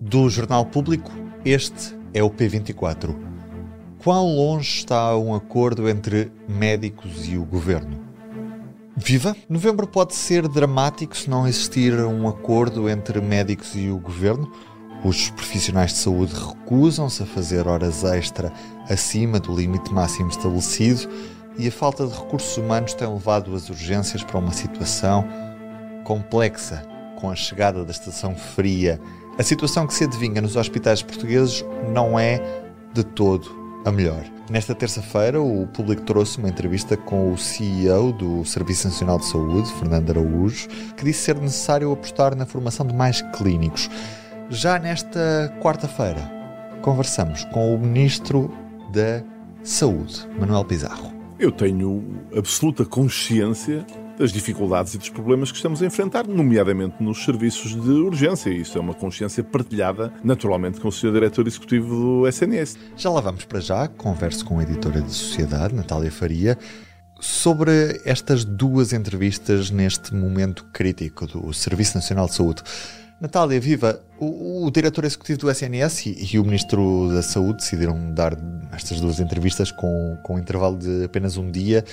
Do Jornal Público, este é o P24. Quão longe está um acordo entre médicos e o governo? Viva! Novembro pode ser dramático se não existir um acordo entre médicos e o governo. Os profissionais de saúde recusam-se a fazer horas extra acima do limite máximo estabelecido e a falta de recursos humanos tem levado as urgências para uma situação complexa com a chegada da estação fria. A situação que se adivinha nos hospitais portugueses não é de todo a melhor. Nesta terça-feira, o público trouxe uma entrevista com o CEO do Serviço Nacional de Saúde, Fernando Araújo, que disse ser necessário apostar na formação de mais clínicos. Já nesta quarta-feira, conversamos com o Ministro da Saúde, Manuel Pizarro. Eu tenho absoluta consciência das dificuldades e dos problemas que estamos a enfrentar, nomeadamente nos serviços de urgência. Isso é uma consciência partilhada, naturalmente, com o Sr. Diretor Executivo do SNS. Já lá vamos para já. Converso com a editora de Sociedade, Natália Faria, sobre estas duas entrevistas neste momento crítico do Serviço Nacional de Saúde. Natália, viva! O, o diretor executivo do SNS e, e, o ministro da Saúde decidiram dar estas duas entrevistas com, com um intervalo de apenas um dia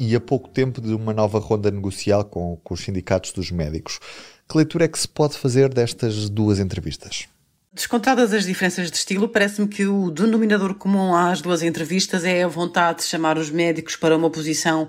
e a pouco tempo de uma nova ronda negocial com, com os sindicatos dos médicos. Que leitura é que se pode fazer destas duas entrevistas? Descontadas as diferenças de estilo, parece-me que o denominador comum às duas entrevistas é a vontade de chamar os médicos para uma posição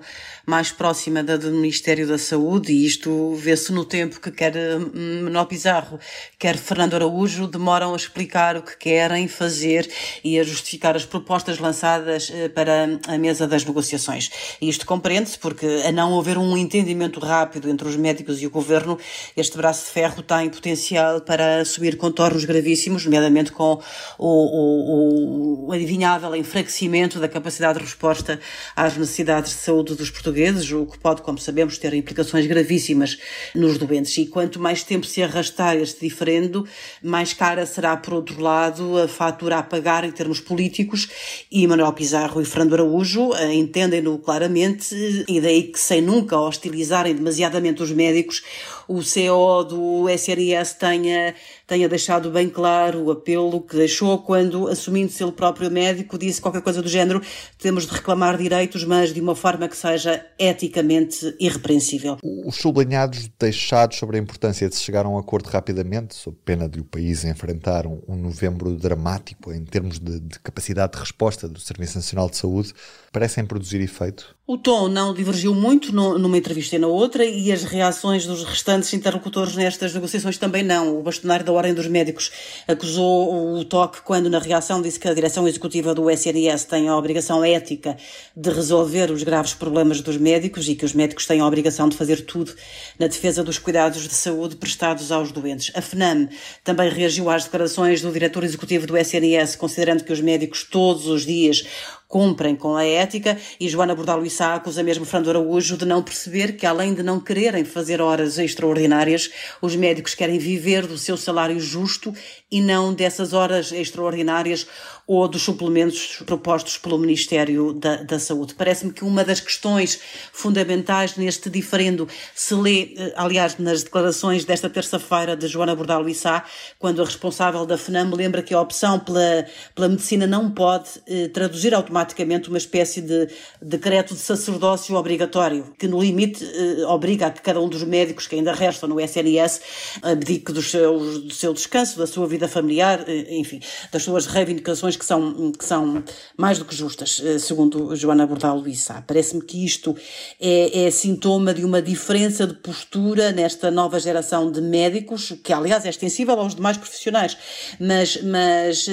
mais próxima da do Ministério da Saúde, e isto vê-se no tempo que quer hum, Manuel Pizarro, quer Fernando Araújo, demoram a explicar o que querem fazer e a justificar as propostas lançadas eh, para a mesa das negociações. E isto compreende-se porque, a não haver um entendimento rápido entre os médicos e o governo, este braço de ferro tem potencial para subir contornos gravíssimos, nomeadamente com o, o, o adivinhável enfraquecimento da capacidade de resposta às necessidades de saúde dos portugueses portugueses, o que pode, como sabemos, ter implicações gravíssimas nos doentes. E quanto mais tempo se arrastar este diferendo, mais cara será, por outro lado, a fatura a pagar em termos políticos. E Manuel Pizarro e Fernando Araújo entendem-no claramente, e daí que, sem nunca hostilizarem demasiadamente os médicos, o CEO do SRS tenha, tenha deixado bem claro o apelo que deixou quando, assumindo-se ele próprio médico, disse qualquer coisa do género: temos de reclamar direitos, mas de uma forma que seja eticamente irrepreensível. Os sublinhados deixados sobre a importância de se chegar a um acordo rapidamente, sob pena de o país enfrentar um, um novembro dramático em termos de, de capacidade de resposta do Serviço Nacional de Saúde, parecem produzir efeito? O tom não divergiu muito numa entrevista e na outra, e as reações dos restantes interlocutores nestas negociações também não. O bastonário da Ordem dos Médicos acusou o toque quando, na reação, disse que a direção executiva do SNS tem a obrigação ética de resolver os graves problemas dos médicos e que os médicos têm a obrigação de fazer tudo na defesa dos cuidados de saúde prestados aos doentes. A FNAM também reagiu às declarações do diretor executivo do SNS, considerando que os médicos todos os dias cumprem com a ética e Joana Bordalo Issa acusa mesmo Fernando Araújo de não perceber que, além de não quererem fazer horas extraordinárias, os médicos querem viver do seu salário justo e não dessas horas extraordinárias ou dos suplementos propostos pelo Ministério da, da Saúde. Parece-me que uma das questões fundamentais neste diferendo se lê, eh, aliás, nas declarações desta terça-feira de Joana Bordalo Issa, quando a responsável da FNAM lembra que a opção pela, pela medicina não pode eh, traduzir automaticamente uma espécie de decreto de sacerdócio obrigatório, que no limite eh, obriga a que cada um dos médicos que ainda restam no SNS abdique do seu, do seu descanso, da sua vida familiar, eh, enfim, das suas reivindicações que são, que são mais do que justas, eh, segundo Joana Bordal Luísa. Parece-me que isto é, é sintoma de uma diferença de postura nesta nova geração de médicos, que aliás é extensível aos demais profissionais, mas, mas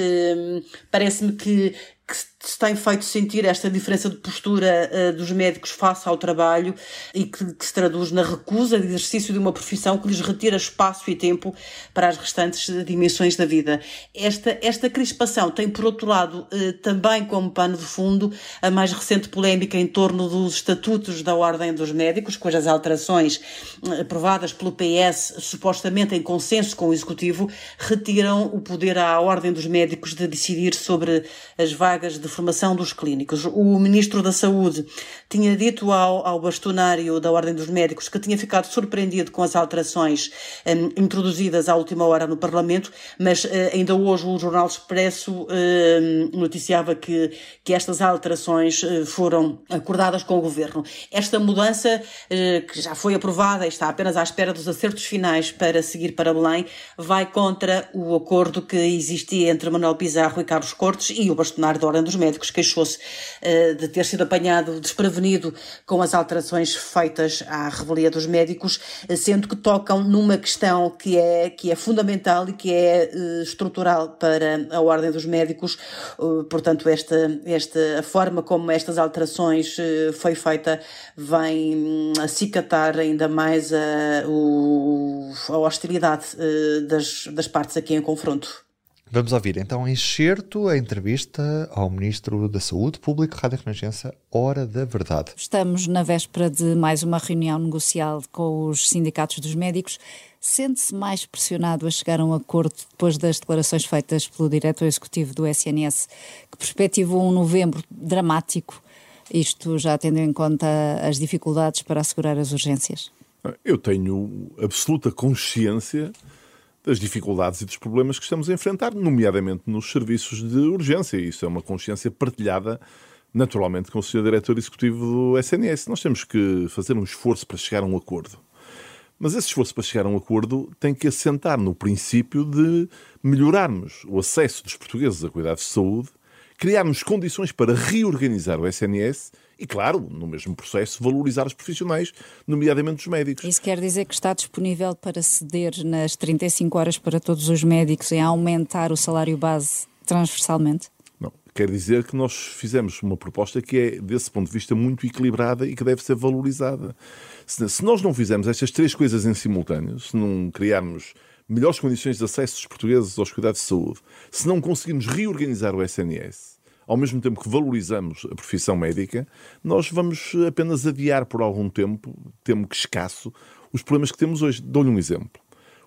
parece-me que que se tem feito sentir esta diferença de postura uh, dos médicos face ao trabalho e que, que, se traduz na recusa de exercício de uma profissão que lhes retira espaço e tempo para as restantes dimensões da vida. Esta, esta crispação tem, por outro lado, uh, também como pano de fundo a mais recente polémica em torno dos estatutos da Ordem dos Médicos, cujas alterações uh, aprovadas pelo PS, supostamente em consenso com o Executivo, retiram o poder à Ordem dos Médicos de decidir sobre as vagas vagas de formação dos clínicos. O Ministro da Saúde tinha dito ao, ao bastonário da Ordem dos Médicos que tinha ficado surpreendido com as alterações um, introduzidas à última hora no Parlamento, mas uh, ainda hoje o Jornal Expresso uh, noticiava que, que estas alterações uh, foram acordadas com o Governo. Esta mudança, que já foi aprovada e está apenas à espera dos acertos finais para seguir para Belém, vai contra o acordo que existia entre Manuel Pizarro e Carlos Cortes e o bastonário da Ordem dos Médicos queixou-se uh, de ter sido apanhado desprevenido com as alterações feitas à revelia dos médicos, uh, sendo que tocam numa questão que é, que é fundamental e que é uh, estrutural para a Ordem dos Médicos. portanto, esta, esta, a forma como estas alterações foi feita vem hum, acicatar ainda mais a, o, a hostilidade das, das partes aqui em confronto. Vamos ouvir então em excerto a entrevista ao Ministro da Saúde Público, Rádio Renascença, Hora da Verdade. Estamos na véspera de mais uma reunião negocial com os sindicatos dos médicos. Sente-se mais pressionado a chegar a um acordo depois das declarações feitas pelo diretor executivo do SNS, que perspectivou um novembro dramático, isto já tendo em conta as dificuldades para assegurar as urgências? Eu tenho absoluta consciência das dificuldades e dos problemas que estamos a enfrentar, nomeadamente nos serviços de urgência. Isso é uma consciência partilhada, naturalmente, com o Sr. Diretor Executivo do SNS. Nós temos que fazer um esforço para chegar a um acordo. Mas esse esforço para chegar a um acordo tem que assentar no princípio de melhorarmos o acesso dos portugueses a cuidados de saúde, criarmos condições para reorganizar o SNS e, claro, no mesmo processo, valorizar os profissionais, nomeadamente os médicos. Isso quer dizer que está disponível para ceder nas 35 horas para todos os médicos e aumentar o salário base transversalmente? Não. Quer dizer que nós fizemos uma proposta que é, desse ponto de vista, muito equilibrada e que deve ser valorizada. Se nós não fizermos estas três coisas em simultâneo, se não criarmos melhores condições de acesso dos portugueses aos cuidados de saúde, se não conseguirmos reorganizar o SNS, ao mesmo tempo que valorizamos a profissão médica, nós vamos apenas adiar por algum tempo, temo que escasso, os problemas que temos hoje. Dou-lhe um exemplo.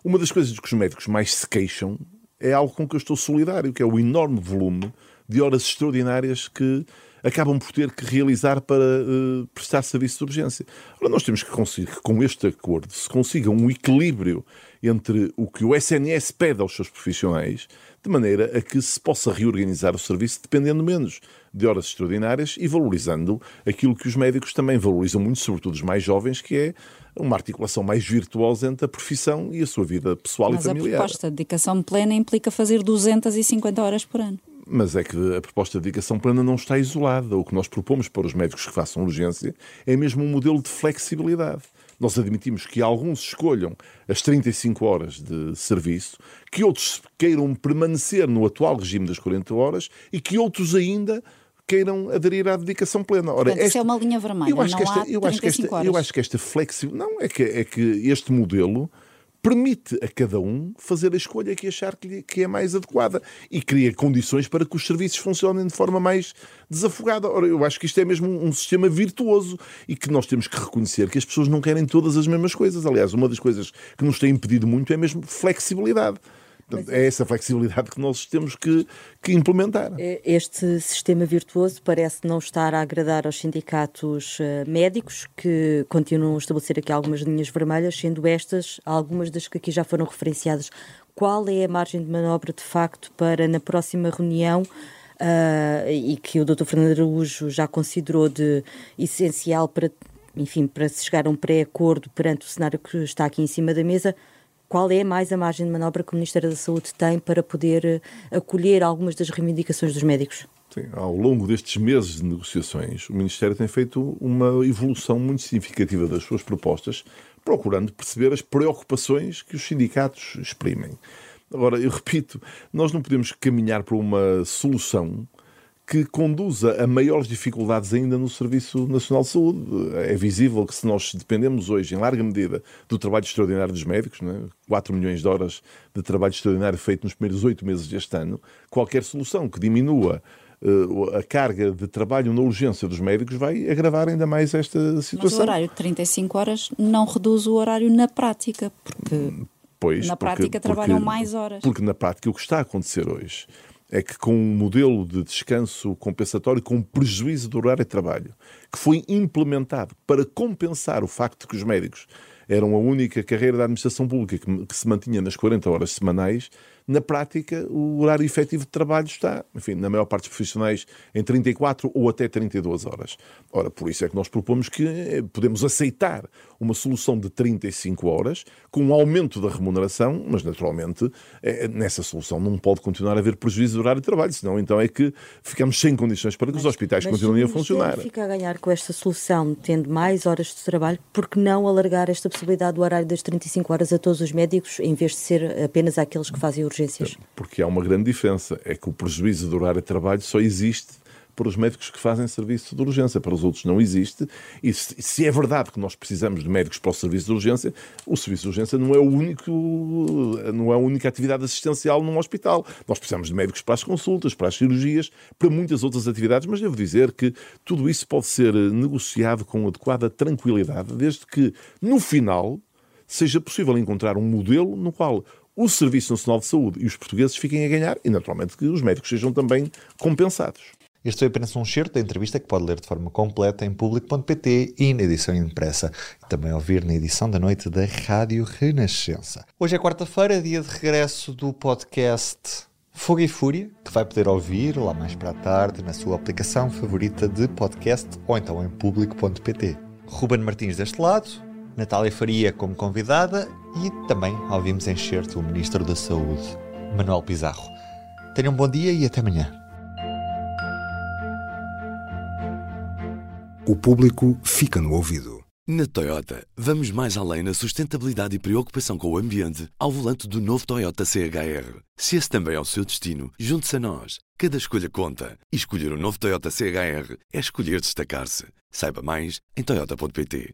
Uma das coisas que os médicos mais se queixam é algo com que eu estou solidário, que é o enorme volume de horas extraordinárias que acabam por ter que realizar para uh, prestar serviço de urgência. Ora, nós temos que conseguir que com este acordo se consiga um equilíbrio entre o que o SNS pede aos seus profissionais, de maneira a que se possa reorganizar o serviço dependendo menos de horas extraordinárias e valorizando aquilo que os médicos também valorizam muito, sobretudo os mais jovens, que é uma articulação mais virtuosa entre a profissão e a sua vida pessoal Mas e familiar. Mas a proposta de dedicação plena implica fazer 250 horas por ano. Mas é que a proposta de dedicação plena não está isolada. O que nós propomos para os médicos que façam urgência é mesmo um modelo de flexibilidade. Nós admitimos que alguns escolham as 35 horas de serviço, que outros queiram permanecer no atual regime das 40 horas e que outros ainda queiram aderir à dedicação plena. Ora, Portanto, esta, é uma linha vermelha, eu acho que esta, eu acho que esta, Eu acho que esta flexibilidade... Não, é que, é que este modelo permite a cada um fazer a escolha que achar que, é mais adequada e cria condições para que os serviços funcionem de forma mais desafogada. Ora, eu acho que isto é mesmo um sistema virtuoso e que nós temos que reconhecer que as pessoas não querem todas as mesmas coisas. Aliás, uma das coisas que nos tem impedido muito é mesmo flexibilidade. É essa flexibilidade que nós temos que, que, implementar. É, este sistema virtuoso parece não estar a agradar aos sindicatos uh, médicos, que continuam a estabelecer aqui algumas linhas vermelhas, sendo estas algumas das que aqui já foram referenciadas. Qual é a margem de manobra, de facto, para na próxima reunião? Uh, e que o Dr. Fernando Araújo já considerou de essencial para, enfim, para se chegar a um pré-acordo perante o cenário que está aqui em cima da mesa, qual é mais a margem de manobra que o Ministério da Saúde tem para poder eh, acolher algumas das reivindicações dos médicos? Sim, ao longo destes meses de negociações, o Ministério tem feito uma evolução muito significativa das suas propostas, procurando perceber as preocupações que os sindicatos exprimem. Agora, eu repito, nós não podemos caminhar para uma solução que conduza a maiores dificuldades ainda no Serviço Nacional de Saúde. É visível que se nós dependemos hoje, em larga medida, do trabalho extraordinário dos médicos, é? 4 milhões de horas de trabalho extraordinário feito nos primeiros oito meses deste ano, qualquer solução que diminua uh, a carga de trabalho na urgência dos médicos vai agravar ainda mais esta situação. Mas o horário de 35 horas não reduz o horário na prática, porque... Pois, na prática porque, trabalham porque, mais horas. Porque na prática o que está a acontecer hoje é que com um modelo de descanso compensatório com prejuízo do horário de trabalho, que foi implementado para compensar o facto de que os médicos eram a única carreira da administração pública que, se mantinha nas 40 horas semanais, na prática, o horário efetivo de trabalho está, enfim, na maior parte dos profissionais, em 34 ou até 32 horas. Ora, por isso é que nós propomos que eh, podemos aceitar uma solução de 35 horas, com um aumento da remuneração, mas naturalmente eh, nessa solução não pode continuar a haver prejuízo do horário de trabalho, senão então é que ficamos sem condições para que mas, os hospitais continuem a funcionar. Mas fica a ganhar com esta solução, tendo mais horas de trabalho, porque não alargar esta possibilidade do horário das 35 horas a todos os médicos, em vez de ser apenas aqueles que fazem urgências? Porque há uma grande diferença, é que o prejuízo do horário de trabalho só existe para os médicos que fazem serviço de urgência, para os outros não existe. E se é verdade que nós precisamos de médicos para o serviço de urgência, o serviço de urgência não é o único, não é a única atividade assistencial num hospital. Nós precisamos de médicos para as consultas, para as cirurgias, para muitas outras atividades, mas devo dizer que tudo isso pode ser negociado com adequada tranquilidade, desde que no final seja possível encontrar um modelo no qual o Serviço Nacional de Saúde e os portugueses fiquem a ganhar e, naturalmente, que os médicos sejam também compensados. Este foi apenas um certo da entrevista que pode ler de forma completa em público.pt e na edição impressa. E também ouvir na edição da noite da Rádio Renascença. Hoje é quarta-feira, dia de regresso do podcast Fogo e Fúria, que vai poder ouvir lá mais para a tarde na sua aplicação favorita de podcast ou então em público.pt. Ruben Martins deste lado, Natália Faria como convidada e também ouvimos em certo o Ministro da Saúde, Manuel Pizarro. Tenham um bom dia e até amanhã. O público fica no ouvido. Na Toyota, vamos mais além na sustentabilidade e preocupação com o ambiente ao volante do novo Toyota CHR. Se esse também é o seu destino, junte-se a nós. Cada escolha conta. E escolher o um novo Toyota CHR é escolher destacar-se. Saiba mais em Toyota.pt.